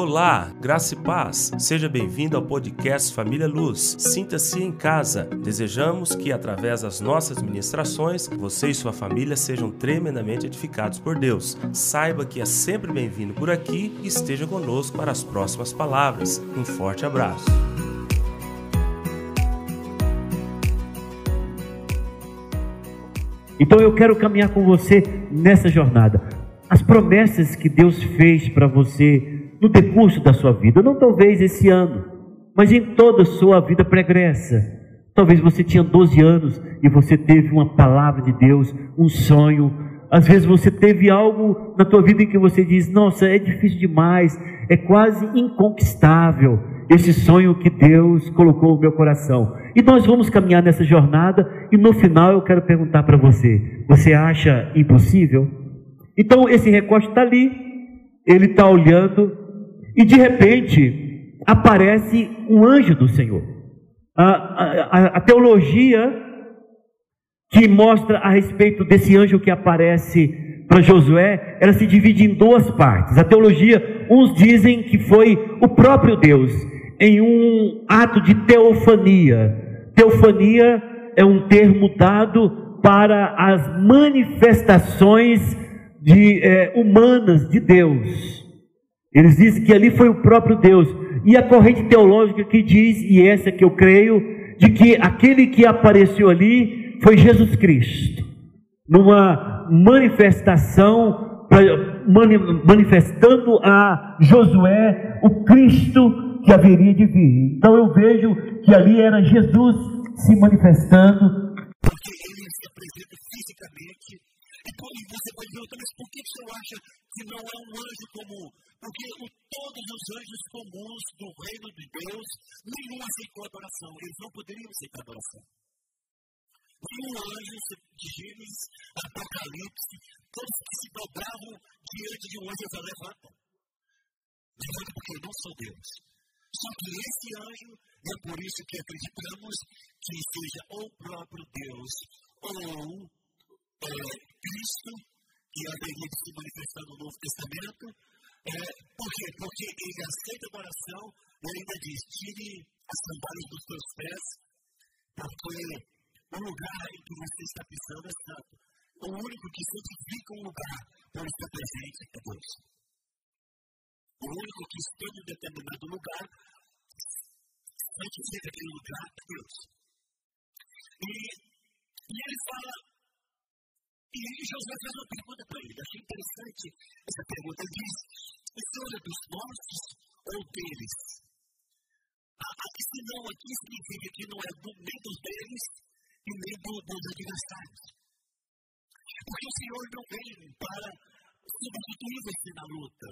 Olá, graça e paz. Seja bem-vindo ao podcast Família Luz. Sinta-se em casa. Desejamos que, através das nossas ministrações, você e sua família sejam tremendamente edificados por Deus. Saiba que é sempre bem-vindo por aqui e esteja conosco para as próximas palavras. Um forte abraço. Então eu quero caminhar com você nessa jornada. As promessas que Deus fez para você no decurso da sua vida, não talvez esse ano, mas em toda a sua vida pregressa. Talvez você tinha 12 anos e você teve uma palavra de Deus, um sonho. Às vezes você teve algo na tua vida em que você diz: "Nossa, é difícil demais, é quase inconquistável esse sonho que Deus colocou no meu coração". E nós vamos caminhar nessa jornada e no final eu quero perguntar para você: você acha impossível? Então esse recorte está ali, ele está olhando e de repente aparece um anjo do Senhor. A, a, a, teologia que mostra a respeito desse anjo que aparece para Josué, ela se divide em duas partes. A teologia, uns dizem que foi o próprio Deus em um ato de teofania. Teofania é um termo dado para as manifestações de, é, humanas de Deus. Eles dizem que ali foi o próprio Deus. E a corrente teológica que diz, e essa que eu creio, de que aquele que apareceu ali foi Jesus Cristo, numa manifestação, manifestando a Josué o Cristo que haveria de vir. Então eu vejo que ali era Jesus se manifestando. Porque ele se apresenta fisicamente. E você pode perguntar, mas por que você acha que não é um anjo comum? Porque todos os anjos comuns do reino de Deus, nenhum aceitou adoração. Eles não poderiam aceitar adoração. Nenhum anjo de Gênesis, Apocalipse, todos que se dobravam diante de um anjo já levantam. Levanta porque não sou Deus. Só que esse anjo, é por isso que acreditamos que seja o próprio Deus ou é, Cristo, que haveria de se manifestar no Novo Testamento, é, por quê? Porque ele aceita a oração e ainda diz: tire as sandálias dos seus pés, porque o lugar em que você está pisando é santo. O único que santifica um lugar para estar presente é Deus. O único que está em determinado lugar santifica aquele lugar é Deus. E, e ele fala e José fez uma pergunta para ele. Achei interessante essa pergunta. Ele diz: Senhor dos nossos ou deles? Esse não aqui significa que não é do, nem dos deles e nem do, dos adversários. Porque o Senhor não vem para substituir você na luta.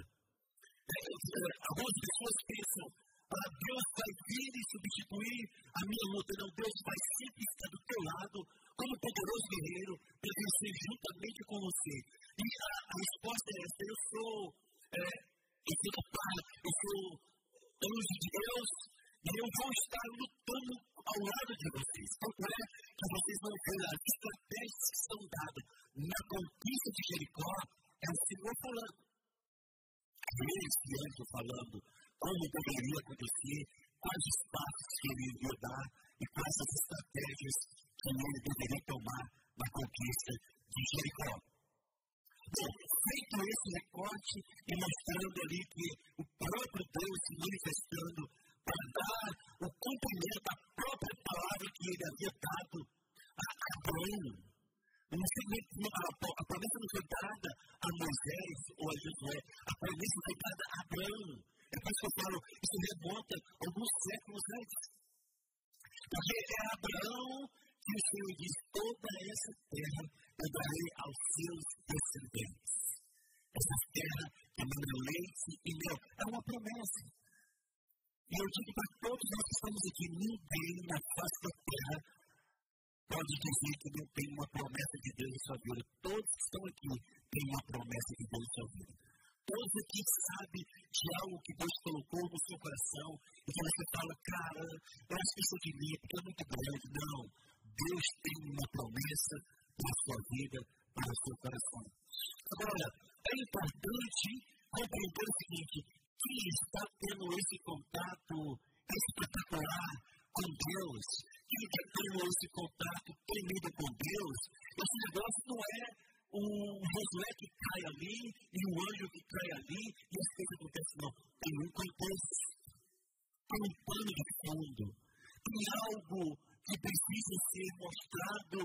É, é, algumas pessoas pensam, ah, Deus vai vir e substituir a minha luta. Não, Deus vai sempre estar do teu lado, como poderoso guerreiro, para vencer juntamente com você. E a, a resposta é essa: eu sou, é, pai, eu sou anjo de Deus, e eu vou estar lutando ao lado de vocês. Tanto é que vocês vão ver as estratégias que são dadas na conquista de Jericó, é o Senhor falando. É esse anjo falando como deveria acontecer, quais os passos que ele iria dar e quais as estratégias que ele deveria tomar na conquista de Jericó. Feito esse recorte e mostrando ali que o próprio Deus se manifestando para dar o cumprimento à própria palavra que ele havia dado a Abraão. A, promessa não foi dada a Moisés ou a Josué, a promessa foi dada a Abraão. É por isso que eu falo, isso remonta alguns séculos antes. Porque é Abraão que o Senhor diz: toda essa terra eu darei aos seus descendentes. Essa terra é meu leite e mel. É uma promessa. E eu digo para todos nós que estamos aqui: ninguém na face da terra pode dizer que não tem uma promessa de Deus em sua vida. Todos que estão aqui têm uma promessa de Deus em sua vida. Todos aqui sabem de algo que Deus colocou no seu coração e que você fala, cara, eu acho isso é de mim, é muito grande. Não. Deus tem uma promessa para a sua vida, para o seu coração. Agora, é importante compreender o seguinte: quem está tendo esse contato espetacular com Deus, quem está tendo esse contato tremendo com Deus, esse negócio não é o Josué que cai ali e o anjo que cai ali e as coisas acontecem, não. Tem um contexto, tem um pano de fundo, tem algo que precisa ser mostrado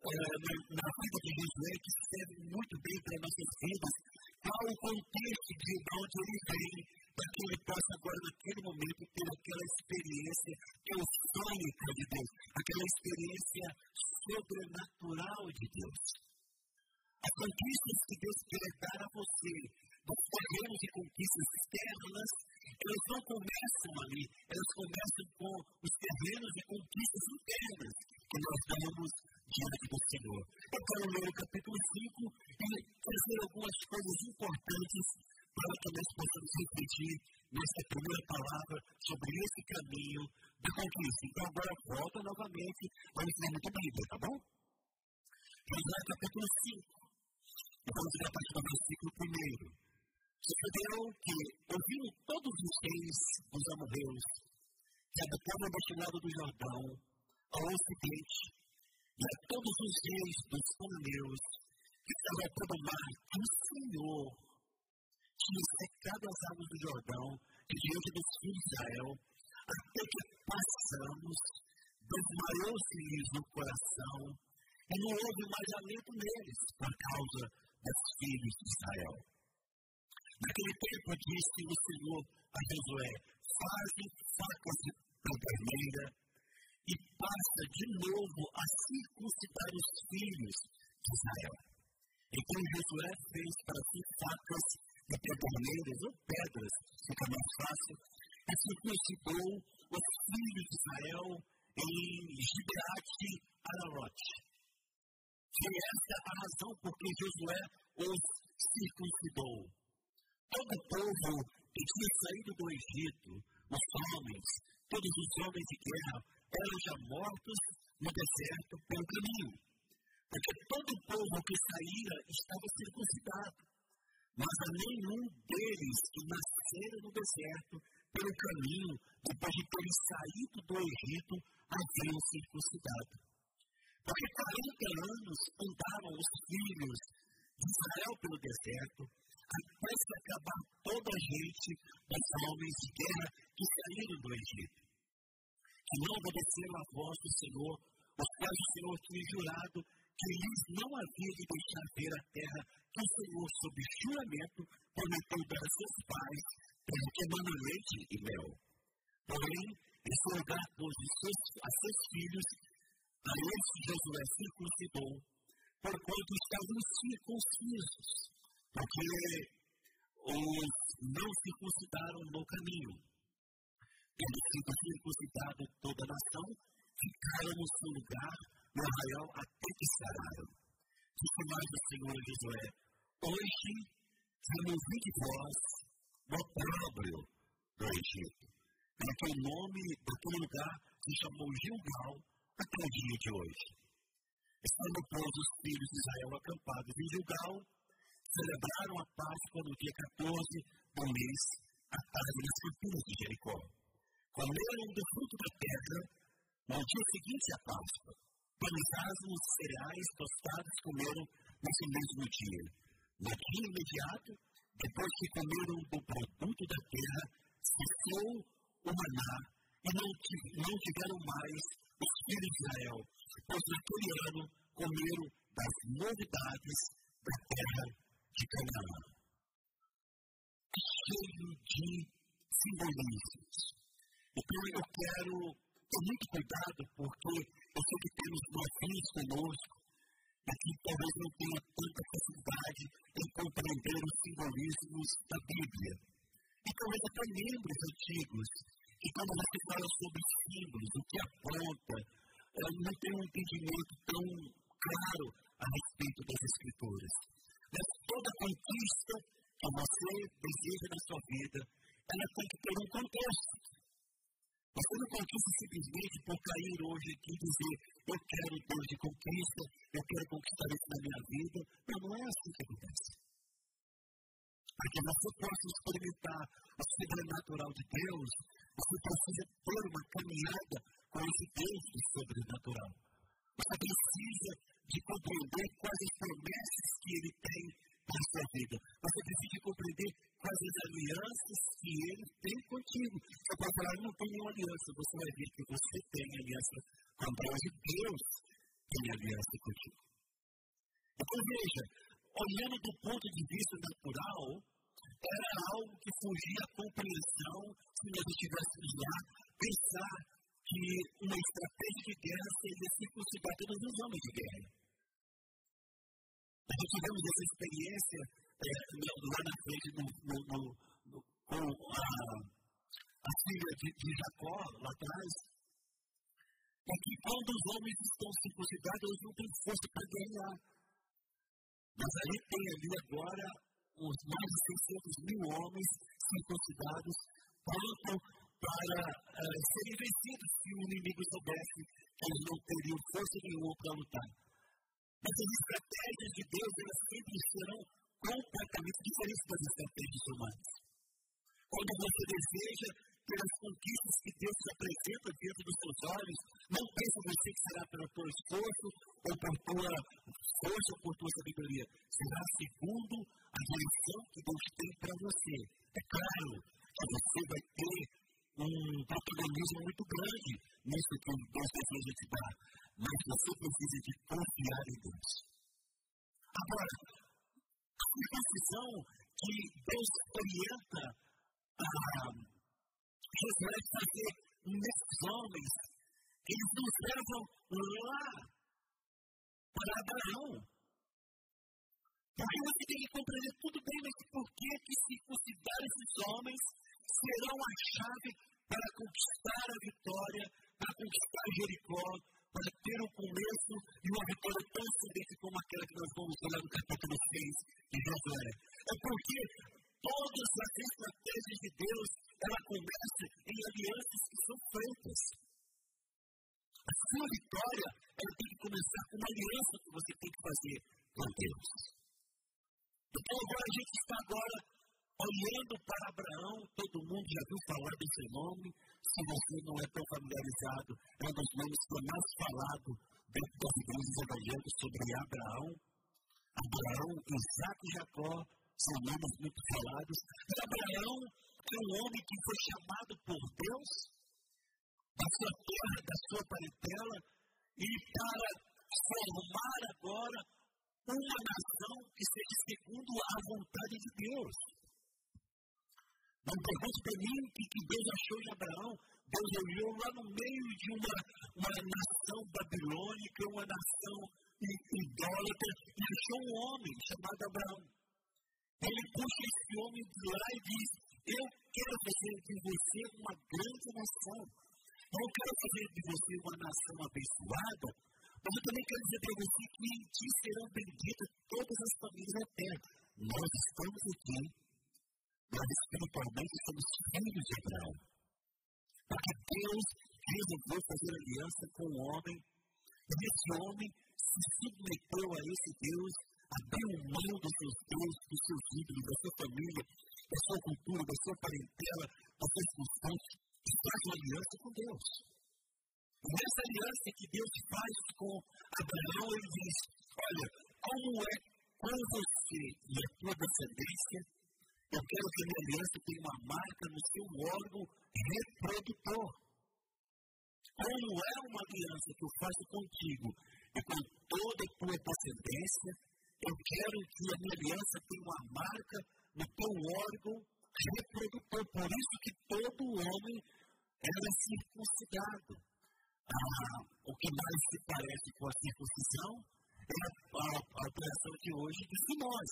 na, vida de Josué que serve muito bem para nossas vidas. Qual o contexto de onde ele vem, para que ele possa agora, naquele momento, ter aquela experiência teofônica de Deus, aquela experiência sobrenatural de Deus. As conquistas que Deus quer dar a você, dos terrenos de conquistas externas, elas não começam ali, elas começam com os terrenos de conquistas internas que nós damos diante do Senhor. Eu quero ler o capítulo 5 e trazer algumas coisas importantes para que nós possamos refletir nessa primeira palavra sobre esse caminho da conquista. Então agora volta novamente, vamos ler muito Bíblia, tá bom? Vamos o capítulo 5. Vamos ler a partir do versículo 1. Sucedeu que, ouvindo todos os reis dos amorreus, que habitavam deste lado do Jordão, ao ocidente, e todos os reis dos cananeus, que estavam a todo mar, que o Senhor tinha secado as águas do Jordão diante dos filhos de Israel, até que passamos, desmaiou-se-lhes no coração, e não houve mais alento neles por causa dos filhos de Israel. Naquele tempo disse o Senhor a Josué: Faze facas de vermelha e passa de novo a circuncidar os filhos de Israel. Então Josué fez para si facas de pederneiras ou pedras, fica mais fácil, e circuncidou os filhos de Israel em Gibeate Ararote. Foi essa a razão por que Josué os circuncidou todo o povo que tinha saído do Egito, os homens, todos os homens de guerra, eram já mortos no deserto pelo caminho. Porque todo o povo que saíra estava circuncidado. Mas a nenhum deles que nasceram no deserto pelo caminho, depois de terem saído do Egito, haviam circuncidado. Porque 40 anos andavam os filhos de Israel pelo deserto, até se acabar toda a gente, os homens de guerra que saíram do Egito. Que não obedeceram a voz do Senhor, os quais o Senhor tinha jurado que eles não havia de deixar ver a terra que o Senhor, sob juramento, prometeu dar a seus pais, porque mana leite e mel. Porém, esse lugar pôs a seus filhos, a esse Josué circuncidou, porquanto estavam circuncisos porque os não circuncidaram no caminho. Tendo sido circuncidado toda a nação, ficaram no seu lugar no arraial até que sararam. Disse mais o Senhor Josué: Hoje removi de vós o opróbrio do Egito. Porque o nome daquele lugar se chamou Gilgal até o dia de hoje. Estando, pois, os filhos de Israel acampados em Gilgal, celebraram a Páscoa no dia 14 do mês, à tarde nas campinas de Jericó. Comeram do fruto da terra no dia seguinte à Páscoa. Pães asmos, cereais tostados comeram nesse mesmo dia. No dia imediato, depois que comeram do produto da terra, cessou o maná e não, não tiveram mais os filhos de Israel, pois naquele ano comeram das novidades da terra de Canaã, cheio de simbolismos. Então eu quero ter muito cuidado, porque eu sei que temos novinhos conosco, e que talvez não tenha tanta facilidade em compreender os simbolismos da Bíblia. E talvez até membros antigos, que quando você fala sobre símbolos, o que aponta, eh, não tem um entendimento tão claro a respeito das Escrituras. Mas toda conquista que você deseja na sua vida, ela tem que ter um contexto. Você não conquista simplesmente por cair hoje aqui e dizer, eu quero Deus de conquista, eu quero conquistar isso na minha vida. Não, não é assim que acontece. Para que você possa experimentar o sobrenatural de Deus, você precisa ter uma caminhada com esse Deus do sobrenatural. Você precisa de compreender quais as promessas que Ele tem para a sua vida. Você precisa de compreender quais as alianças que Ele tem contigo. Você pode falar, não tem nenhuma aliança. Você vai ver que você tem aliança com Deus e Deus tem aliança contigo. Então veja, olhando do ponto de vista natural, era algo que fugia à compreensão se nós estivéssemos lá pensar que uma estratégia de guerra seria circuncidar todos os homens de guerra. Tivemos essa experiência é, lá na frente com a, a filha de, de Jacó, lá atrás, é que quando os homens estão circuncidados, eles não têm força para guerrear. Mas aí tem ali agora os mais de 600 mil homens circuncidados, pronto para uh, serem vencidos se o inimigo soubesse que eles não teriam força nenhuma para lutar. Mas as estratégias de Deus, elas sempre serão completamente diferentes das estratégias humanas. Quando você deseja pelas conquistas que Deus te apresenta diante dos seus olhos, não pense você que será pelo teu esforço, ou por tua força, ou por tua sabedoria. Será segundo a direção que Deus tem para você. É claro que você vai ter um protagonismo muito grande nisso que Deus deseja te dar, mas você precisa de confiar em Deus. Agora, a decisão que Deus orienta a Josué fazer nesses homens, eles nos levam lá para Abraão. Porque você tem que compreender tudo bem, mas por que Abraão. Abraão, Isaac e Jacó são nomes muito falados. E Abraão é um homem que foi chamado por Deus da sua terra, da sua parentela, e para formar agora uma nação que seja segundo a vontade de Deus. Não pergunte para mim o que Deus achou de Abraão. Deus olhou lá no meio de uma, uma nação babilônica, uma nação idólatra, e achou um homem chamado Abraão. Ele puxa esse homem de lá e diz: Eu quero fazer de você uma grande nação. Eu quero fazer de você uma nação abençoada, mas eu também quero dizer para você que em ti serão benditas todas as famílias da terra. Nós estamos aqui nós espiritualmente somos filhos de Abraão. Porque Deus resolveu fazer aliança com o homem, e esse homem se submeteu a esse Deus, abriu mão dos seus deuses, dos seus ídolos, da sua família, da sua cultura, da sua parentela, das suas funções, e faz uma aliança com Deus. E nessa aliança que Deus faz com Abraão, ele diz: Olha, como é com você e a tua descendência, eu quero que a minha aliança tenha uma marca no seu órgão reprodutor. Como é uma aliança que eu faço contigo e com toda a tua descendência, eu quero que a minha aliança tenha uma marca no teu órgão reprodutor. Por isso que todo homem era circuncidado. Ah, o que mais se parece com a circuncisão é a, a, operação de hoje de nós.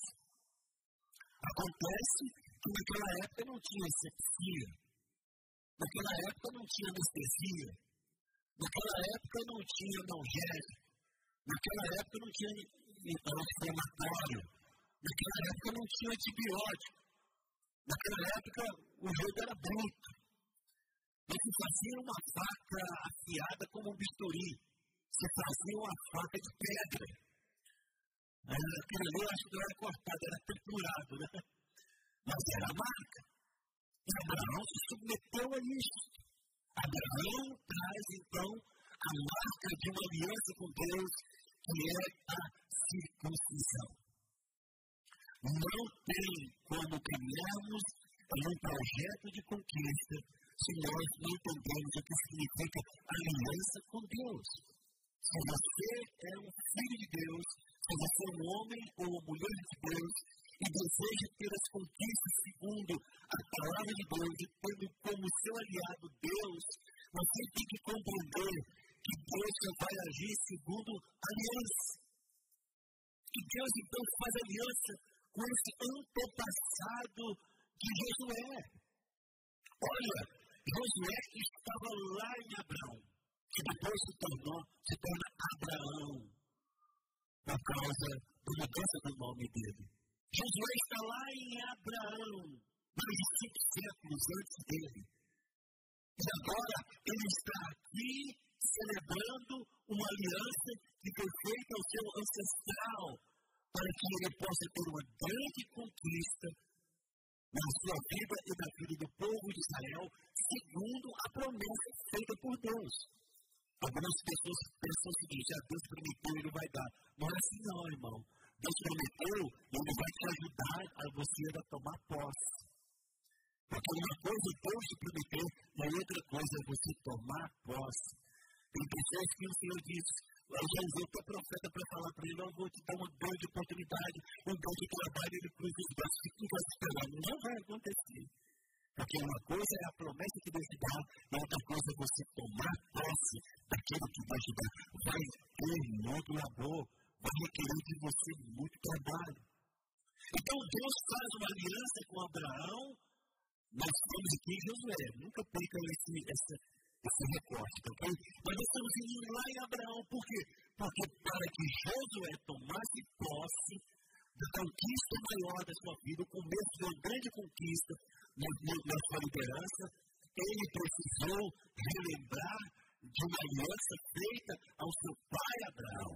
Acontece que naquela época não tinha sepsia, naquela época não tinha anestesia, naquela época não tinha analgésico, naquela época não tinha inflamatório, naquela época não tinha antibiótico, naquela época o jogo era bruto. Se fazia uma faca afiada como um bisturi, se fazia uma faca de pedra. Aquilo ali eu acho que não era cortado, era triturado, né? mas era a marca. E Abraão se submeteu a isso. Abraão traz, então, a marca de uma aliança com Deus, que é a circuncisão. Não tem como caminharmos um projeto de conquista se nós não entendemos o que significa aliança com Deus. Se você é um filho de Deus, se você é um homem ou uma mulher de Deus e deseja ter as conquistas segundo a palavra de Deus e tendo como seu aliado Deus, você tem que compreender que Deus só vai agir segundo aliança. E Deus então faz aliança com esse antepassado de Josué. Olha, Josué estava lá em Abraão, que depois se tornou, se torna Abraão, por causa da mudança do nome dele. Josué está lá em Abraão, mais de cinco séculos antes dele. E agora ele está aqui celebrando uma aliança que foi feita ao seu ancestral, para que ele possa ter uma grande conquista na sua vida e na vida do povo de Israel, segundo a promessa feita por Deus. Algumas pessoas pensam o seguinte: ah, Deus prometeu, ele vai dar. Não é assim, não, irmão. Deus prometeu e ele vai te ajudar a você a tomar posse. Porque uma coisa é Deus te prometeu e outra coisa é você tomar posse. Tem pessoas que o Senhor eu já usei o teu profeta para falar para ele, eu vou te dar uma grande oportunidade, um grande trabalho, ele cruza os braços e fica esperando. Não vai acontecer. Porque uma coisa é a promessa que Deus te dá, e outra coisa é você tomar posse daquilo que Deus te dá. Vai ter muito labor, vai requerer de você muito trabalho. Então Deus faz uma aliança com Abraão, nós estamos aqui Josué, nunca percam esse, essa, esse recorte, tá ok? Mas nós estamos indo lá em Abraão, por quê? Porque para que Josué tomasse posse da conquista maior da sua vida, o começo de uma grande conquista na, na sua liderança, ele precisou relembrar de uma aliança feita ao seu pai Abraão,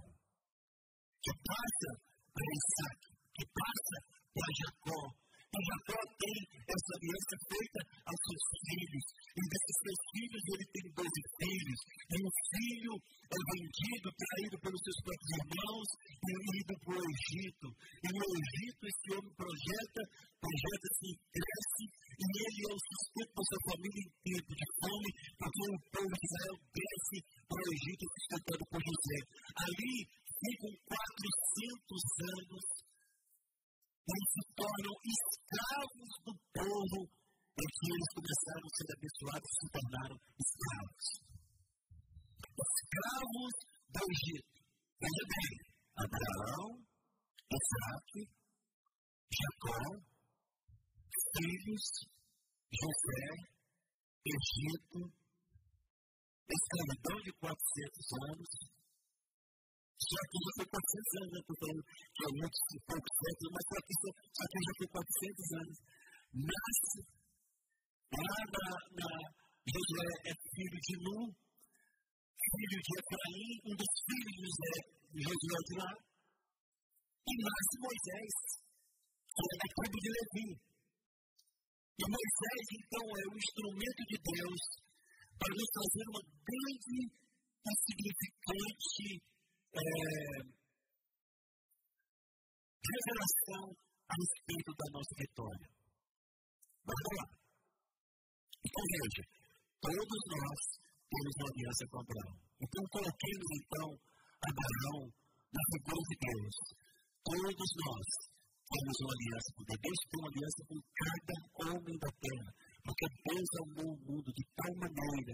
que passa para Isaac, que passa para Jacó, e Jacó tem essa aliança feita aos seus filhos. E desses seus filhos, ele tem doze filhos. E um filho é vendido, traído pelos seus próprios irmãos e ido para o Egito. E no Egito, esse homem projeta, projeta-se, cresce, e ele é o sustento da sua família em tempo de fome, porque o povo de Israel desce para o Egito, sustentado por José. Ali ficam 400 anos eles se tornam escravos do povo em que eles começaram a ser abençoados e se tornaram escravos. Escravos do Egito. Veja bem, Abraão, Isaac, Jacó, filhos, José, Egito, escravidão de 400 anos, só que já foi 400 anos, eu estou falando que é muito poucos séculos, mas só que, já foi 400 anos. Nasce lá na, na é filho de Nun, filho de Efraim, um dos filhos de José, Josué de lá, e nasce Moisés, que é da tribo de Levi. E Moisés, então, é o instrumento de Deus para nos fazer uma grande e significante é, revelação a respeito da nossa vitória. Vamos lá. Então, veja, todos nós temos uma aliança com Abraão. Então, coloquemos, então, Abraão na figura de Deus. Todos nós temos uma aliança com Deus. Deus tem uma aliança com cada homem da terra. Porque Deus amou o mundo de tal maneira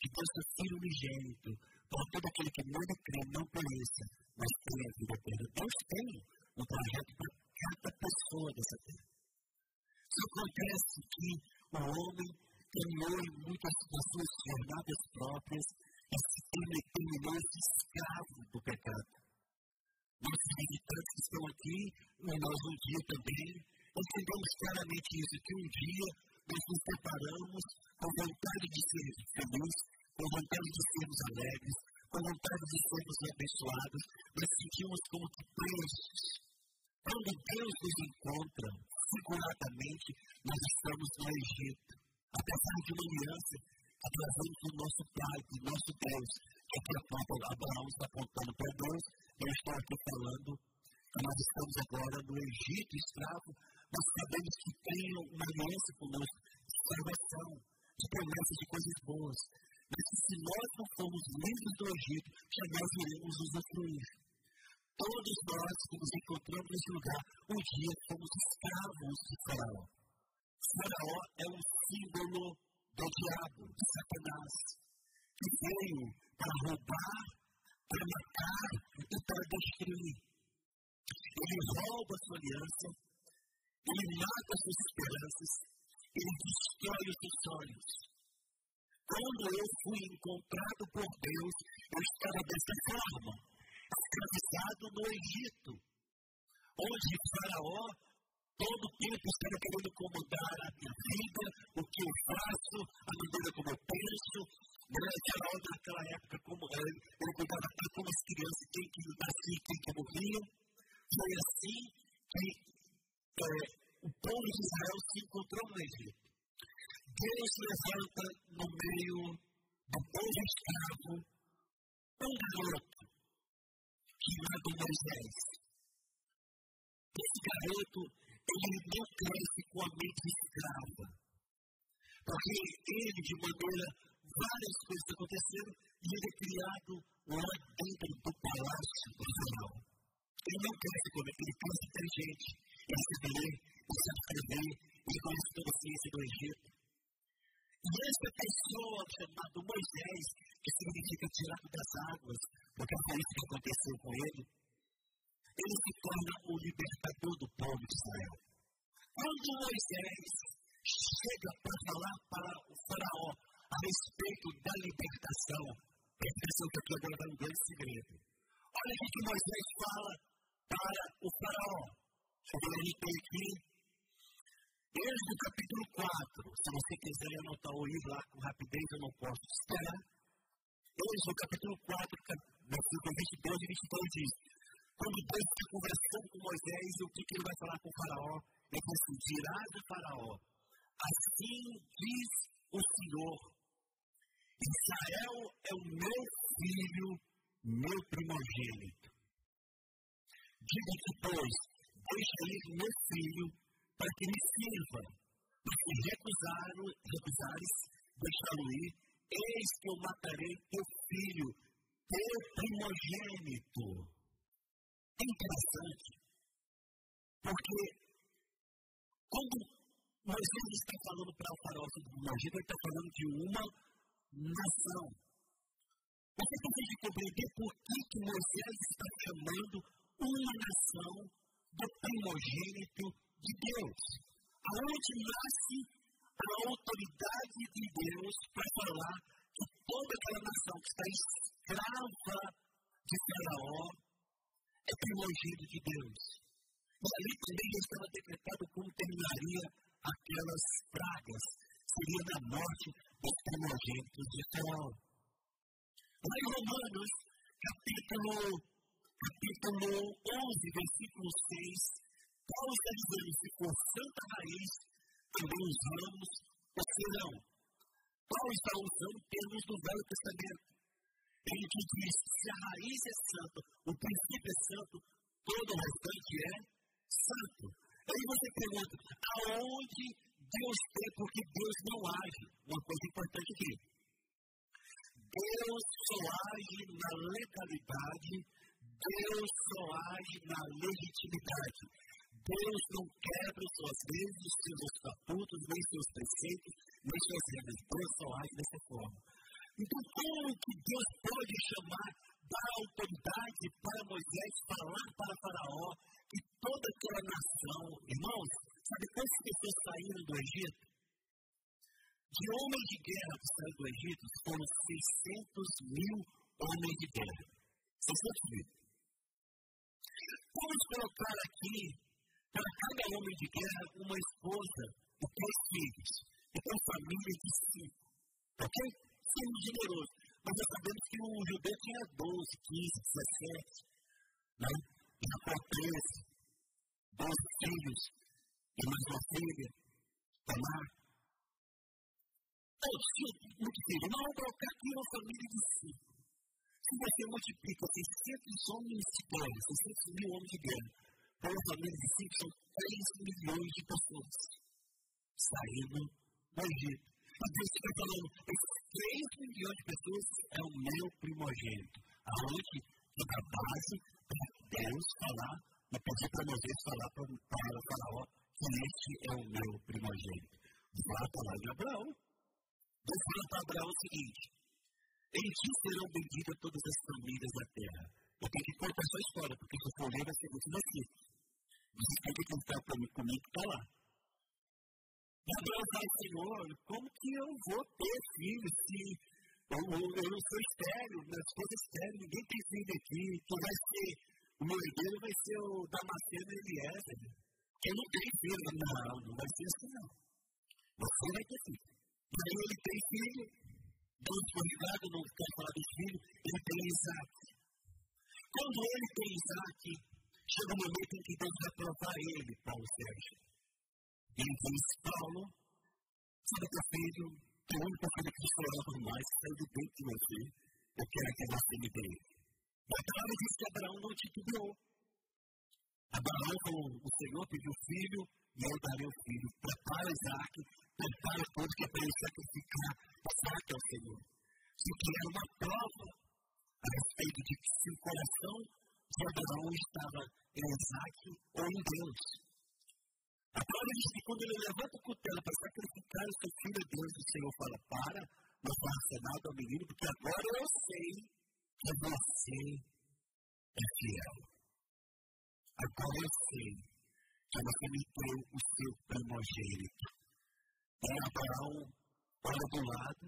que Deus seu Filho unigênito para todo aquele que manda crer, não pereça, mas tenha a vida eterna. Deus tem um projeto para cada pessoa dessa terra. Só acontece que o homem terminou em muitas das suas jornadas próprias e se terminou-se escravo do pecado. Nossos visitantes que estão aqui, nós um dia também, entendemos claramente isso, que um dia nós nos separamos com vontade de ser felizes, com vontade de sermos alegres, com vontade de sermos abençoados, mas sentimos como que presos. Quando Deus nos encontra, figuradamente, nós estamos no Egito. Apesar de uma aliança, através do nosso Pai, do nosso Deus, que aqui aponta, Abraão está apontando para Deus, eu estou aqui falando que nós estamos agora no Egito escravo, nós sabemos que tem uma aliança conosco de salvação, de promessas de coisas boas. Se nós não formos livres do Egito, jamais iremos usufruir. Todos nós que nos encontramos nesse lugar, um dia fomos escravos de Faraó. Faraó é um símbolo do diabo, de Satanás, que veio para roubar, para matar e para destruir. Ele rouba a sua aliança, ele mata as suas esperanças, ele destrói os seus sonhos. Quando eu fui encontrado por Deus, eu estava dessa forma, escravizado no Egito, onde Faraó todo tempo estava querendo comandar a minha vida, o que eu faço, a maneira como eu penso. Né? Faraó, naquela época, como ele, ele cuidava até como as crianças, quem que nascia quem que morria. Foi assim que é, o povo de Israel se encontrou no Egito. Moisés, que significa tirado das águas, porque foi isso que aconteceu com ele, ele se torna o libertador do povo de Israel. Quando Moisés chega para falar para o faraó a respeito da libertação, presta atenção que aqui agora vai um grande segredo. Olha o que Moisés fala para o faraó. Deixa eu ver, a gente tem aqui Êxodo capítulo 4. Se você quiser anotar ou ir lá com rapidez, eu não posso esperar. Êxodo capítulo 4, versículo 22 e 22 Quando Deus está conversando com Moisés, o que, que ele vai falar com o Faraó? Ele diz assim: Dirás do Faraó, assim diz o Senhor: Israel é o meu filho, meu primogênito. Diga-te, pois, deixa ir meu filho para que me sirva. Mas se recusares deixá-lo ir, eis que eu matarei teu filho, teu primogênito. É interessante, porque quando Moisés está falando para o faraó sobre o primogênito, ele está falando de uma nação. Você precisa compreender por que, que Moisés está chamando uma nação do primogênito de Deus, aonde nasce a autoridade de Deus para falar toda aquela nação que está escrava de Faraó é primogênito de Deus. E ali também estava decretado como terminaria aquelas pragas, seria da morte dos primogênitos de Faraó. Lá em Romanos, capítulo, capítulo 11, versículo 6, Paulo está dizendo: se for santa raiz, também os ramos serão. Paulo está usando termos do Velho Testamento. Ele que diz: se a raiz é santa, o princípio é santo, todo o restante é santo. Aí você pergunta: aonde Deus tem? Porque Deus não age. Uma coisa importante aqui. Deus só age na legalidade, Deus só age na legitimidade. Deus não quebra suas leis, seus estatutos, nem seus preceitos, regras. Deus só age dessa forma. Então, como que Deus pode chamar, dar autoridade para Moisés falar para Faraó que toda aquela nação, irmãos, sabe quantas pessoas saíram do Egito? De homens de guerra que saíram do Egito foram 600 mil homens de guerra. 600 mil. Vamos colocar aqui para cada homem de guerra, uma esposa e três filhos. Então, família de cinco. Ok? Sendo generoso. Mas nós sabemos que o judeu tinha 12, 15, 17. Né? Jacó 13. 12 filhos. E mais amar. Então, se muito filho, não vou colocar aqui uma família de si. Se você multiplica 600 homens de guerra, 600 mil homens de guerra, para uma família de si, são 3 milhões de pessoas saindo do Egito. E Deus está falando, esses 3 milhões de pessoas é o meu primogênito. Aonde? Que da base para Deus falar e pedir para Moisés falar para, para o faraó que este é o meu primogênito. Vá lá de Abraão. Deus fala para Abraão o seguinte: em ti serão benditas todas as famílias da terra. Eu tenho que contar essa história, porque se eu for ler, vai ser muito difícil. Você tem que contar para comigo que está lá. Abraão fala, Senhor, como que eu vou ter filho se eu, eu, eu sou estéreo, minhas coisas estéreo, ninguém tem filho aqui, que vai ser, o meu herdeiro vai ser o Damasceno Eliezer. Eu não tenho filho, não, não vai ser assim não. Você vai ter filho. E aí ele tem filho, Deus foi ligado, não quer falar dos filhos, ele tem Isaac. Quando ele tem Isaac, chega um momento em que Deus vai provar ele, Paulo Sérgio. Diz, Paulo, sabe teu filho, teu único filho que você ama mais, que saiu de dentro de você, eu quero que você me dê. A palavra diz que Abraão não titubeou. Abraão falou, o Senhor pediu filho, e eu darei o filho. Prepara Isaac, prepara tudo que é para ele sacrificar Isaac ao Senhor. Isso que uma prova a respeito de que se o coração de Abraão estava em Isaac ou em Deus. A palavra diz que quando ele levanta o cutelo para sacrificar o seu filho a Deus, o Senhor fala: Para, não faça nada ao menino, porque agora eu sei que você é fiel. Agora eu sei que você me deu o seu primogênito. E Abraão olha do lado,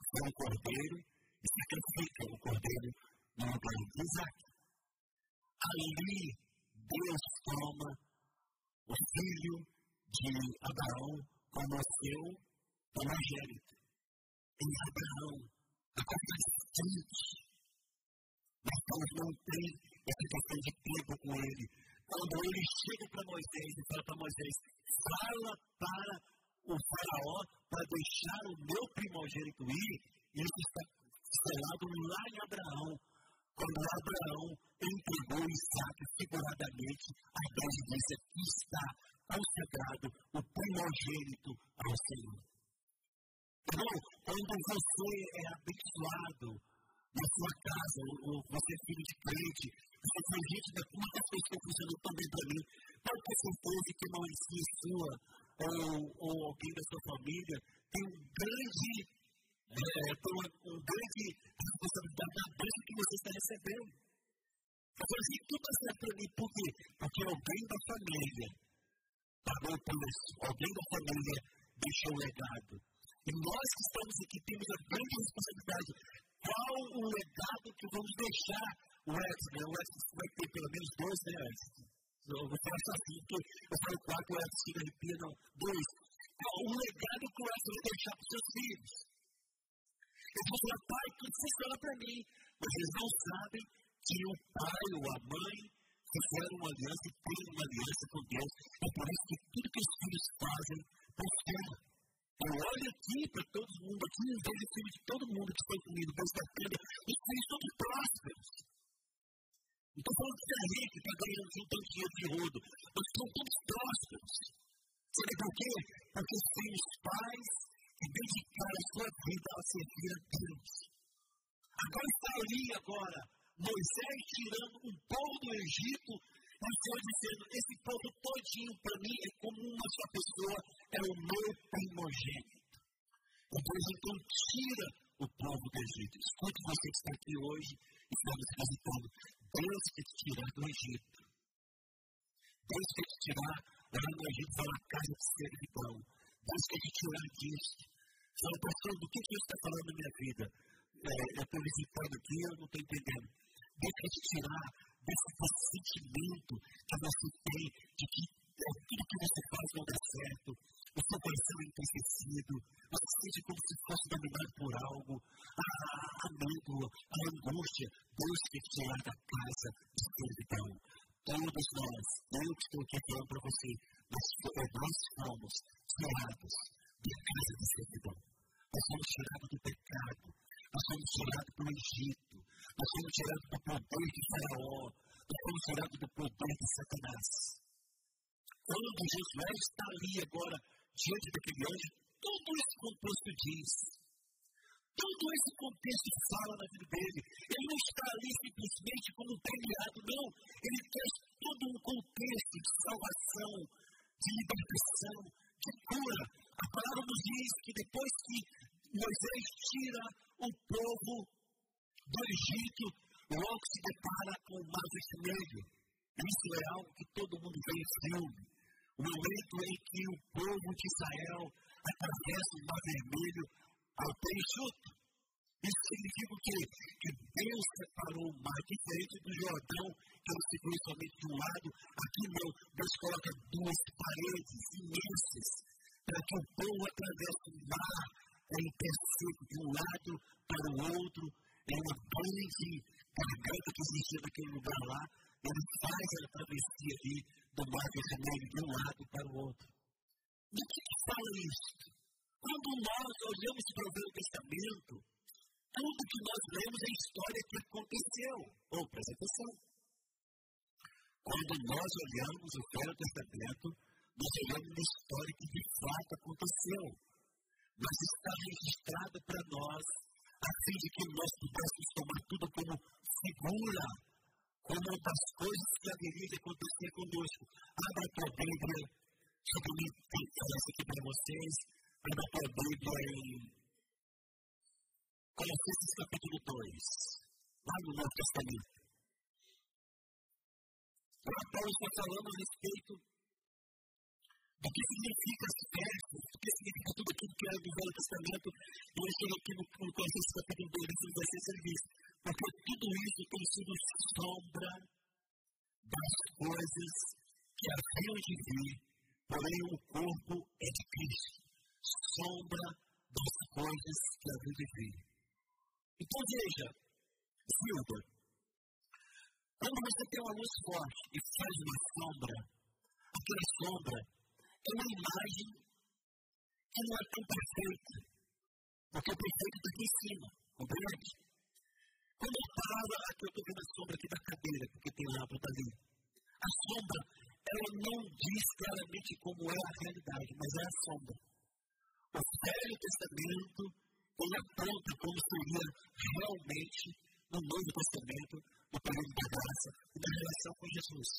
vê um cordeiro e sacrifica o cordeiro no lugar de Isaac. Ali, Deus toma o filho de Abraão como seu primogênito. Em Abraão, a coisa distante. Mas Deus não tem essa questão de tempo com ele. Quando ele chega para Moisés e fala para Moisés: fala para o Faraó para deixar o meu primogênito ir, isso está selado lá em Abraão. Quando Abraão entregou Isaac figuradamente, a Deus disse: aqui está consagrado o primogênito ao Senhor. Então, quando você é abençoado na sua casa, ou você é filho de crente, você foi gente da muitas coisas que funcionam também para mim, pode ter certeza que uma ensina sua, ou, ou alguém da sua família, tem um grande, é, tem uma um grande responsabilidade da bênção que você está recebendo. Falei assim, tudo está para mim, por quê? Porque alguém da família pagou por isso, alguém da família deixou o legado. E nós que estamos aqui temos a grande responsabilidade. Qual o legado que vamos deixar o Edson? Né? O Edson vai ter pelo menos dois, né, Edson? Eu vou falar assim, porque eu falo quatro, o Edson chega arrepia, não. Dois. Qual o legado que o Edson vai deixar para os seus? Eles vão falar, pai, tudo funciona para mim. Mas eles não sabem que o pai ou a mãe fizeram uma aliança e têm uma aliança com Deus. É por isso que tudo que os filhos fazem prospera. Eu olho aqui para todo mundo, aqui eu vejo filho de todo mundo que foi comigo, Deus está tendo, os filhos todos prósperos. Não estou falando que é rico, está ganhando juntando dinheiro de rodo, mas são todos prósperos. Sabe por quê? Porque os pais que dedicaram a sua vida a servir a Deus. Agora está ali agora, Moisés tirando um povo do Egito e o Senhor dizendo: esse povo todinho para mim é como uma só pessoa, é o meu primogênito. E Deus então tira o povo do Egito. Escute você que está aqui hoje e está nos visitando. Deus quer te tirar do Egito. Deus quer te tirar lá no Egito, fala casa de servidão. Deus quer te tirar disso. Fala, pastor, do que Deus está falando na minha vida? É, eu estou visitando aqui, eu não estou entendendo. Quer te tirar desse, sentimento que você tem de que é, tudo que você faz não dá certo, o seu coração é entristecido, você se sente como se fosse dominado por algo, a, a medo, a angústia. Deus te tirar da casa de servidão. Todos nós, eu que estou aqui falando para você, nós, nós fomos tirados da casa de servidão. Nós somos tirados do pecado. Nós somos tirados do Egito. Nós somos tirados do poder de Faraó. Nós somos tirados do poder de Satanás. Quando Josué está ali agora, diante daquele anjo, todo esse contexto diz. Todo esse contexto fala na vida dele. Ele não está ali simplesmente como um premiado, não. Ele traz todo um contexto de salvação, de libertação, de cura. A palavra nos diz que depois que Moisés tira o povo do Egito, logo se depara com o mar vermelho. Isso é algo que todo mundo vê em filme. O momento em que o povo de Israel atravessa o mar vermelho ao pé enxuto. Isso significa o quê? Que Deus separou o mar diferente do Jordão, que ele se viu somente de um lado. Aqui não, Deus coloca duas paredes imensas para que o povo atravesse o mar em pé seco de um lado para o outro, em uma grande garganta que existia naquele lugar lá. Ele faz a travessia ali do mar vermelho de um lado para o outro. Do que, que fala isso? Quando nós olhamos para o Velho Testamento, tudo que nós lemos é história que aconteceu. Ou, oh, presta atenção. Quando nós olhamos o Velho Testamento, nós olhamos a história que de fato aconteceu. Mas está registrado para nós, a fim de que nós pudéssemos tomar tudo como figura, como das coisas que haveria de acontecer conosco. Abra a tua Bíblia, sobre mim, tem que aqui para vocês. Abra a tua Bíblia em Colossenses capítulo 2, lá no Novo Testamento. Paulo está falando a respeito do que significa as festas, do que significa tudo aquilo que era do Velho Testamento. E ele chega aqui no, no Colossenses capítulo 2, versículo 16, ele diz: Porque tudo isso tem sido sombra das coisas que haviam de vir, porém o corpo é de Cristo. Sombra das coisas que haviam de vir. Então veja, Silva, quando você tem uma luz forte e faz uma sombra, aquela sombra é uma imagem que não é tão perfeita, porque o perfeito está aqui em cima, compreende? Quando eu paro, aqui eu estou vendo a sombra aqui da cadeira, porque tem lâmpada ali. A sombra, ela não diz claramente como é a realidade, mas é a sombra. O Velho Testamento ele aponta como seria realmente no Novo Testamento, no período da graça e na relação com Jesus.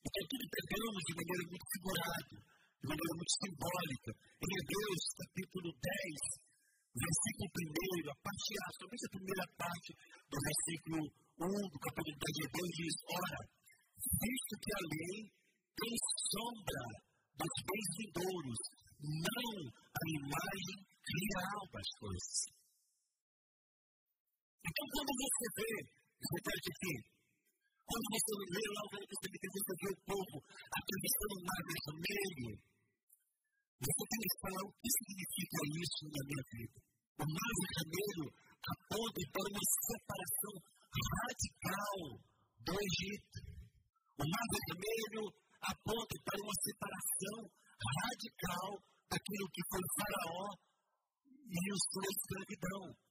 Então, tudo pegamos de maneira muito figurada, de maneira muito simbólica. Em Hebreus, capítulo 10, versículo 1, a parte A, somente a primeira parte do versículo 1 do capítulo 10 de Hebreus diz: Ora, visto que a lei tem sombra dos bens vindouros, não a imagem real das coisas. Então, quando você vê, repete aqui, quando você lê lá o Velho Testamento, você vê o povo atravessando o mar vermelho, você tem que falar o que significa isso na minha vida. O mar vermelho aponta para uma separação radical do Egito. O mar vermelho aponta para uma separação radical daquilo que foi Faraó e o sua escravidão.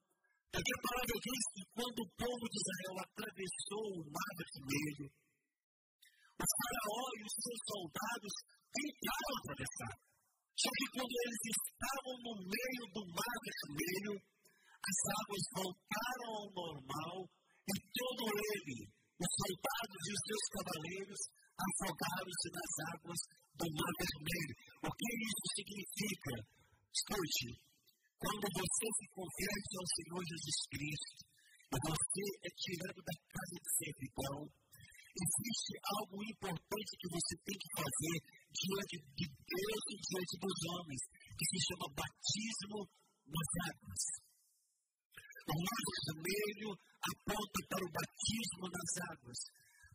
Porque a palavra diz que quando o povo de Israel atravessou o mar vermelho, o faraó e os seus soldados tentaram atravessar. Só que quando eles estavam no meio do mar vermelho, as águas voltaram ao normal e todo ele, os soldados e os seus cavaleiros, afogaram-se nas águas do mar vermelho. O que isso significa? Escute, quando você se converte ao Senhor Jesus Cristo, você é tirado da casa de servidão, existe algo importante que você tem que fazer diante de Deus e diante dos homens, que se chama batismo nas águas. O mar vermelho aponta para o batismo nas águas.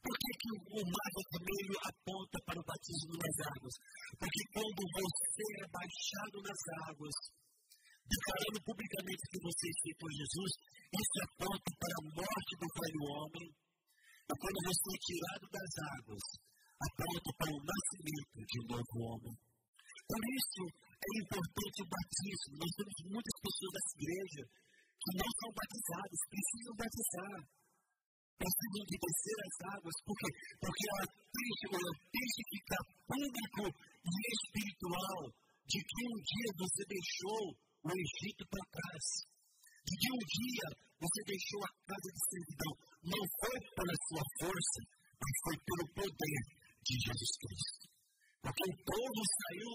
Por que, que o mar vermelho aponta para o batismo nas águas? Porque quando você é baixado nas águas, declarando publicamente que você é por Jesus, isso aponta para a morte do velho homem. E quando você é tirado das águas, aponta para o nascimento de um novo homem. Por isso, é importante o batismo. Nós temos muitas pessoas dessa igreja que não são batizadas, precisam batizar. Precisam de descer as águas, porque, porque ela tem que ficar público e espiritual de que um dia você deixou o Egito para trás. De que um dia você deixou a casa de servidão. Não foi pela sua força, mas foi pelo poder de Jesus Cristo. Porque o povo saiu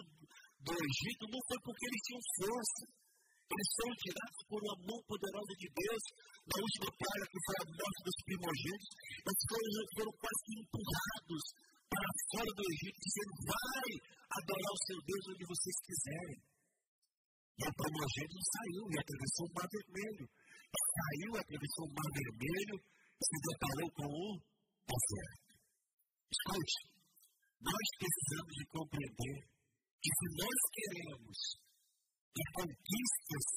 do Egito não foi porque eles tinham força. Eles foram tirados por uma mão poderosa de Deus na última praga que foi a morte dos primogênitos. Eles foram, quase empurrados para fora do Egito, dizendo: vai adorar o seu Deus onde vocês quiserem. E o primogênito saiu e atravessou o Mar Vermelho. Saiu, atravessou o Mar Vermelho e se deparou com o deserto. Escute, nós precisamos de compreender que se nós queremos ter conquistas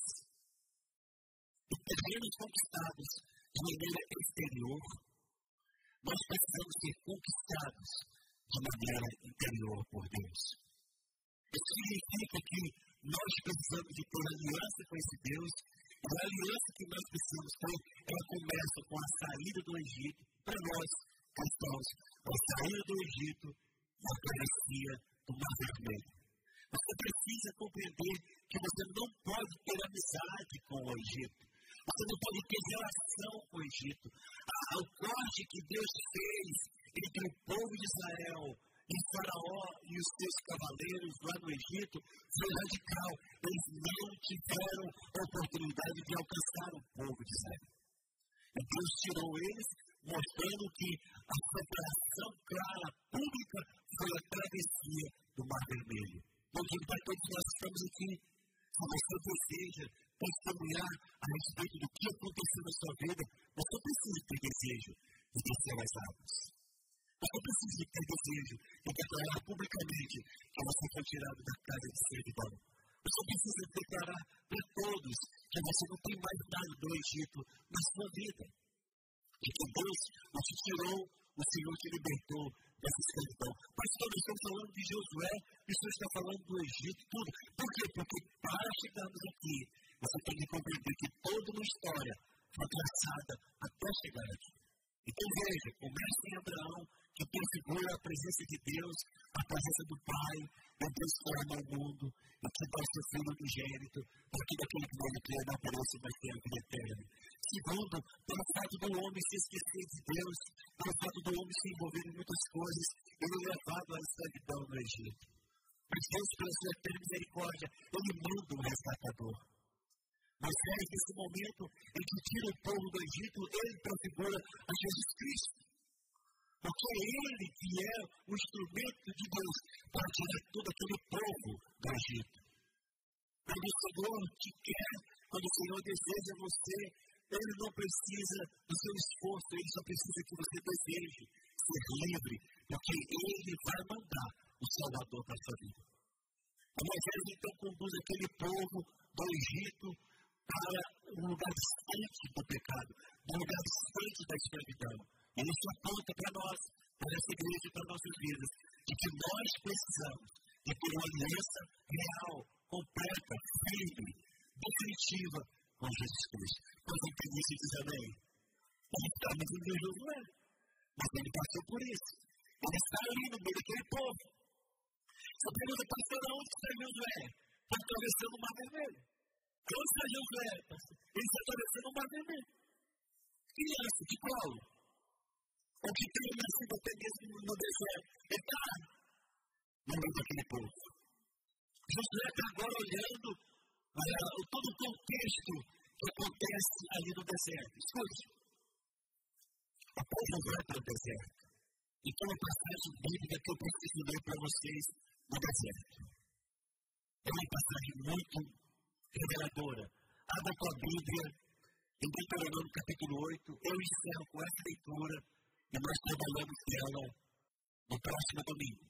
e terrenos conquistados de maneira exterior, nós precisamos ser conquistados de maneira interior por Deus. Isso significa que nós precisamos de ter aliança com esse Deus, e a aliança que nós precisamos ter, ela começa com a saída do Egito, para nós, cristãos, a saída do Egito e a travessia do Mar Vermelho. Você precisa compreender que você não pode ter amizade com o Egito. Você não pode ter relação com o Egito. Ah, o corte que Deus fez entre o povo de Israel e Faraó e os seus cavaleiros lá no Egito foi radical. Eles não tiveram oportunidade de alcançar o povo de Israel. E Deus tirou eles, mostrando que a separação clara, pública, foi a travessia do Mar Vermelho. Porque para todos nós estamos aqui, se você deseja testemunhar a respeito do que aconteceu na sua vida, você precisa ter desejo de descer as águas. Você precisa ter desejo de declarar publicamente que você foi tirado da casa de servidão. Você precisa declarar para todos que você não tem mais nada do Egito na sua vida. E que Deus não te tirou, o Senhor te libertou dessa escravidão. Pastor, nós estamos falando de Josué, o Senhor está falando do Egito, tudo. Por quê? Porque para chegarmos aqui, você tem que compreender que toda uma história foi traçada até chegar aqui. Então veja, começa em Abraão, que prefigura a presença de Deus, a presença do Pai, e Deus forma o mundo, e que dá seu filho unigênito, para que daquele que nele crê não apareça, mas tenha a vida eterna. Segundo, pelo fato do homem se esquecer de Deus, pelo fato do homem se envolver em muitas coisas, ele é levado à escravidão no Egito. Mas Deus, pela sua eterna misericórdia, ele manda um resgatador. Moisés, nesse momento em que tira o povo do Egito, ele prefigura a Jesus Cristo. Porque é ele que é o instrumento de Deus para tirar todo aquele povo do Egito. Quando o Senhor te quer, quando o Senhor deseja você, ele não precisa do seu esforço, ele só precisa que você deseje ser livre, porque ele vai mandar o Salvador para a sua vida. Moisés então conduz aquele povo do Egito para um lugar distante do pecado, um lugar distante da escravidão. E isso aponta para nós, para essa igreja e para nossas vidas, de que nós precisamos de ter uma aliança real, completa, firme, definitiva com Jesus Cristo. Quando entende isso, diz amém. Ele está no meio de Josué, mas ele passou por isso. Ele está ali no meio daquele povo. Só pergunta, pastor, onde está Josué? Está atravessando o Mar Vermelho. Onde está Josué? Ele está atravessando o Mar Vermelho. Criança de colo. O que tem nascido até mesmo no deserto. Ele está no meio daquele povo. Josué está agora olhando uh, todo o contexto que acontece ali no deserto. Escute. Povo vai para o deserto. E tem uma passagem bíblica que eu preciso ler para vocês no deserto. É uma passagem muito reveladora. Abra com a Bíblia em Deuteronômio capítulo 8. Eu encerro com essa leitura e nós trabalhamos ela no próximo domingo.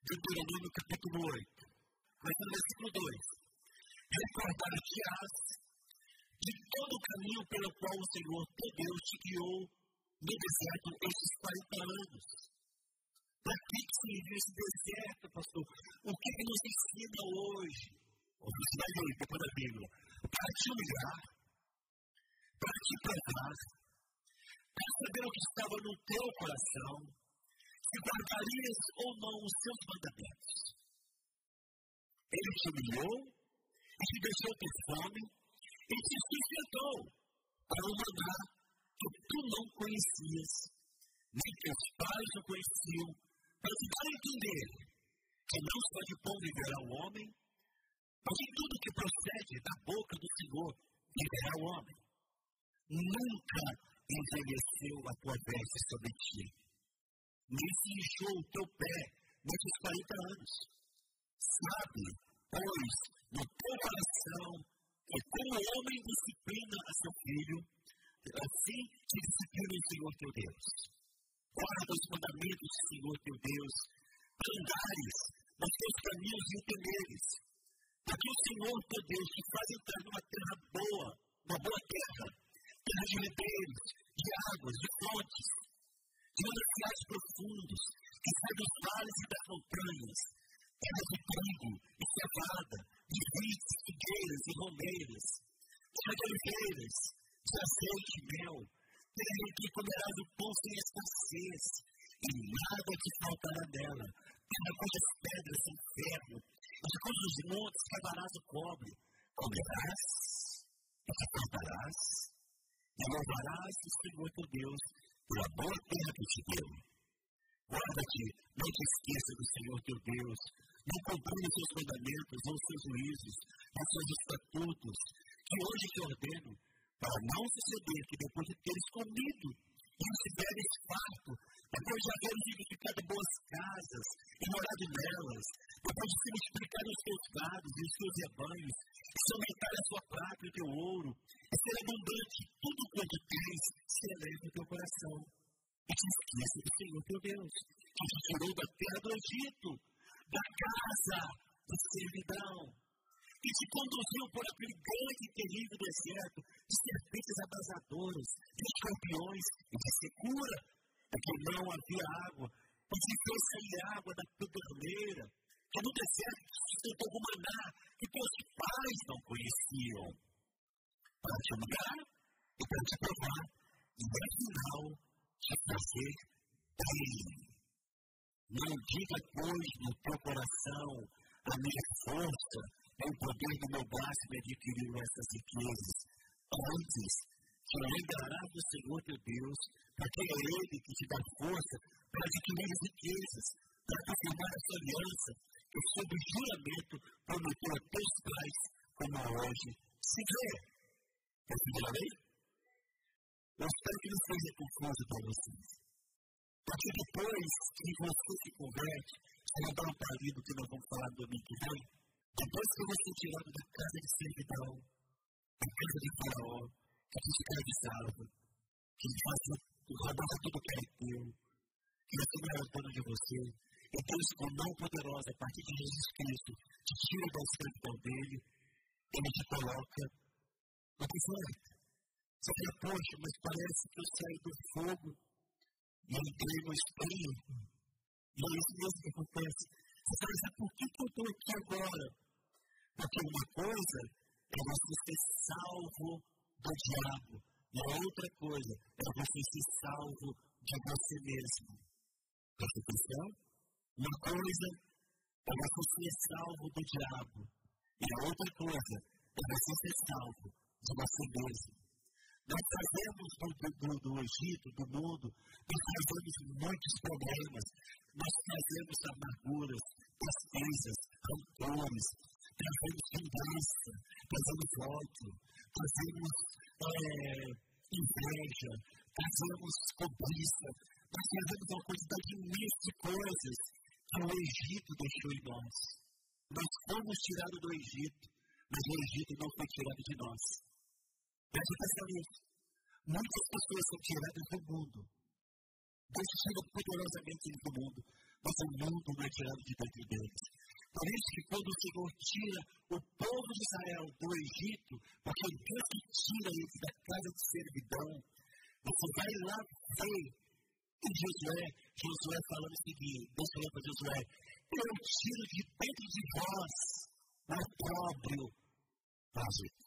Deuteronômio capítulo 8. Mas no versículo 2 recordar-te-ás de todo o caminho pelo qual o Senhor teu Deus te guiou no deserto estes 40 anos. Para que serviu esse deserto, pastor? O que, que nos ensina hoje? Mas aí, depois da Bíblia, para te humilhar, para te provar, para saber o que estava no teu coração, se guardarias ou não os seus mandamentos. Ele te humilhou, e te deixou ter fome, e te sustentou para o maná que tu não conhecias, nem teus pais o conheciam, para te dar a entender que não só de pão viverá o homem, de tudo que procede da boca do Senhor viverá o homem. Nunca envelheceu a tua veste sobre ti, nem se inchou o teu pé nesses 40 anos. Sabe, pois, no teu coração, que como homem disciplina a seu filho, assim te disciplina o Senhor teu Deus. Guarda os mandamentos do Senhor teu Deus, andares nos teus caminhos e o temeres. Porque o Senhor teu Deus te faz entrar numa terra boa, uma boa terra, terra de ribeiros, de águas, de fontes, de mananciais profundos, que sai dos vales e das montanhas, terra de trigo e cevada, de vites, figueiras e romeiras, terra de oliveiras, de azeite e mel, terra em que comerás o pão sem escassez, e nada te faltará dela, terra cujas pedras são ferro, de cujos montes cavarás o cobre, comerás e te fartarás, e louvarás o Senhor teu Deus pela boa terra que te deu. Guarda-te, não te esqueça do Senhor teu Deus, não cumprir os seus mandamentos ou os seus juízos, os seus estatutos, que hoje te ordeno, para não suceder que depois de teres comido e estiveres farto, depois de haveres edificado boas casas e morado nelas, depois de se multiplicar os teus gados e os teus rebanhos, e se aumentar a sua prata e o teu ouro, e ser abundante tudo quanto tens, se eleve o teu coração. E te esqueça do Senhor teu Deus, que te tirou da terra do Egito, da casa de servidão, e te conduziu por aquele grande e terrível deserto de serpentes abrasadoras, de escorpiões e de secura, porque não havia água, e te fez sair água da pedreira, que no deserto sustentou o maná que teus pais não conheciam, para te humilhar e para te provar, e no final te fazer bem. Não diga, pois, no teu coração, a minha força o poder do meu braço me adquiriu essas riquezas. Antes, te lembrarás do Senhor teu Deus, porque é Ele que te dá força para adquirir as riquezas, para confirmar essa aliança que, sob juramento, prometeu a teus pais, como hoje se vê. Ler? Eu espero que não seja confuso para vocês. Porque depois que você se converte, você dá um parido que nós vamos falar no domingo que vem. Depois que você é tirado da casa de servidão, da casa de faraó, que te escravizava, que fazia, roubava tudo que era teu, que você não era dono de você, e Deus, com mão poderosa, a partir de Jesus Cristo, te tira da escravidão dele, ele te coloca no deserto. Você fala, poxa, mas parece que eu saí do fogo e entrei no espelho. E é isso mesmo que acontece. Fala, mas por que, que eu estou aqui agora? Porque uma coisa é você ser salvo do diabo. E a outra coisa é você ser salvo de você mesmo. Presta atenção? Uma coisa é você ser salvo do diabo. E a outra coisa é você ser salvo de você mesmo. Nós fazemos do, do, do, Egito, do mundo, nós fazemos muitos problemas, nós fazemos amarguras, tristezas, rancores, trazemos vingança, trazemos ódio, trazemos é, inveja, trazemos cobiça, nós trazemos uma quantidade imensa de coisas que o Egito deixou em nós. Nós fomos tirados do Egito, mas o Egito não foi tirado de nós. Preste atenção nisso. Muitas pessoas são tiradas do mundo. Deus tira poderosamente do mundo, mas o mundo não é tirado de dentro deles. Por isso que quando o Senhor tira o povo de Israel do Egito, porque Deus que tira eles da casa de servidão, você vai lá ver em Josué, Josué falando o seguinte, Deus falou para Josué, eu tiro de dentro de vós o opróbrio básico.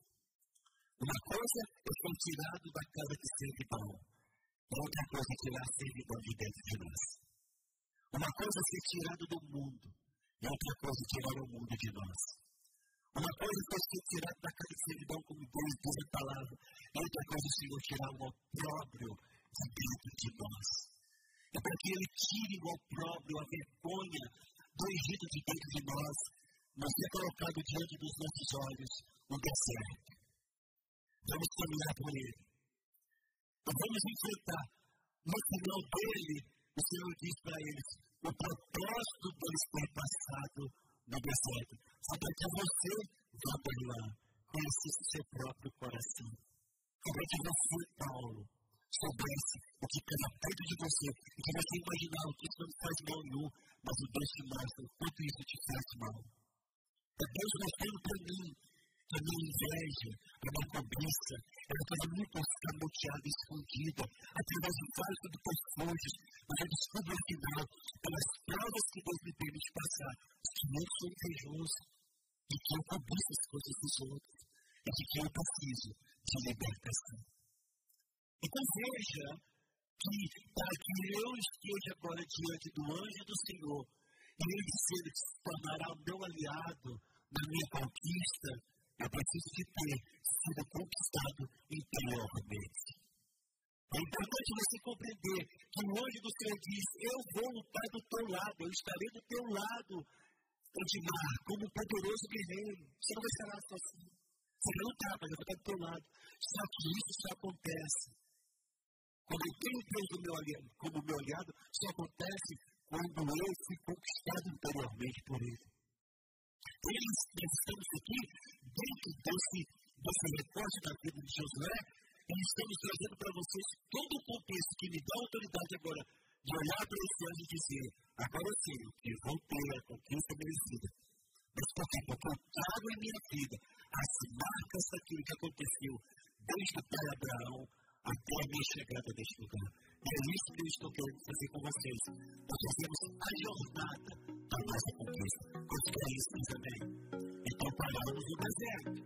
Uma coisa é ser tirado da casa que serve pão. Outra coisa é tirar a servidão de dentro de nós. Uma coisa é ser tirado do mundo. E outra coisa é tirar o mundo de nós. Uma coisa é ser tirado da servidão, como Deus diz a palavra. E outra coisa é o Senhor tirar o opróbrio de dentro de nós. É para que Ele tire o opróbrio, a vergonha do Egito de dentro de nós, mas é colocado diante dos nossos olhos o deserto. Vamos caminhar por Ele. E vamos enfrentar. No final dele, o Senhor diz para eles: o propósito deles ter passado no deserto foi para que você vá por lá, conhecesse o seu próprio coração. Foi para que você, Paulo, soubesse o que está perto de você e que você imaginar o que isso não faz mal nenhum, mas o Deus te mostra o quanto isso te faz mal. É Deus mostrando para mim a minha inveja, a minha cobiça, ela estava muito escamoteada, escondida, através de vários subterfúgios, mas eu descubro no final, pelas provas que Deus me permite passar, que eu sou invejoso, de que eu cobiço as coisas dos outros, e de que eu preciso de libertação. Então veja que para que eu esteja agora diante do anjo do Senhor, e ele se tornará o meu aliado na minha conquista, eu preciso de ter sido conquistado interiormente. É importante você compreender que o anjo do Senhor diz: Eu vou lutar do teu lado, eu estarei do teu lado, Edmar, como um poderoso guerreiro. Você não vai estar sozinho. Você vai lutar, mas eu vou estar do teu lado. Só que isso só acontece. Quando eu tenho Deus meu aliado, como meu aliado, só acontece quando eu fui conquistado interiormente por Ele. Eles, estamos aqui dentro desse, desse recorte da vida de Josué, e estamos trazendo para vocês todo o contexto que me dá autoridade agora de olhar para esse ano e dizer: agora eu que vou ter a conquista merecida. Mas por quê? Porque eu trago em minha vida as marcas daquilo que aconteceu desde o pai Abraão até a minha chegada neste lugar. E é isso que eu estou querendo fazer com vocês. Nós fazemos a jornada da nossa conquista. Quantos querem isso também? Então paramos no deserto.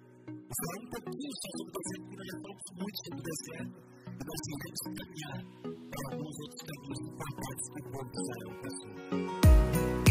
Falar um pouquinho só sobre o deserto, porque nós já falamos muito sobre o deserto. E nós iremos caminhar para alguns outros caminhos importantes que o povo de Israel passou.